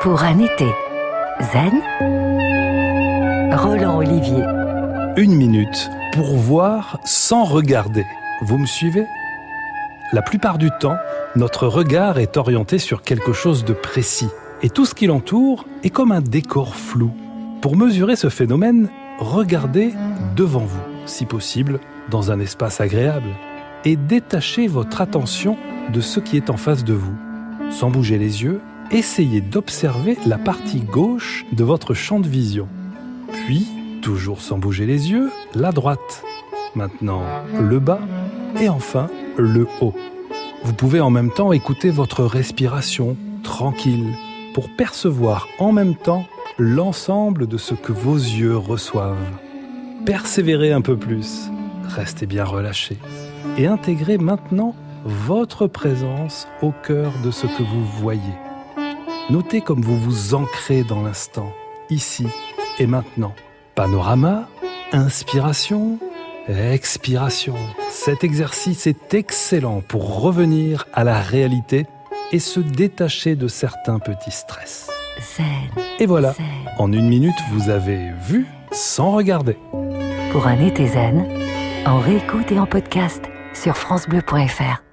Pour un été zen, Roland Olivier. Une minute pour voir sans regarder. Vous me suivez? La plupart du temps, notre regard est orienté sur quelque chose de précis et tout ce qui l'entoure est comme un décor flou. Pour mesurer ce phénomène, regardez devant vous, si possible, dans un espace agréable, et détachez votre attention de ce qui est en face de vous. Sans bouger les yeux, essayez d'observer la partie gauche de votre champ de vision. Puis, toujours sans bouger les yeux, la droite. Maintenant, le bas et enfin le haut. Vous pouvez en même temps écouter votre respiration tranquille pour percevoir en même temps l'ensemble de ce que vos yeux reçoivent. Persévérez un peu plus, restez bien relâché et intégrez maintenant votre présence au cœur de ce que vous voyez. Notez comme vous vous ancrez dans l'instant, ici et maintenant. Panorama, inspiration, expiration. Cet exercice est excellent pour revenir à la réalité et se détacher de certains petits stress. Zen. Et voilà, en une minute, vous avez vu sans regarder. Pour un été zen, en réécoute et en podcast sur FranceBleu.fr.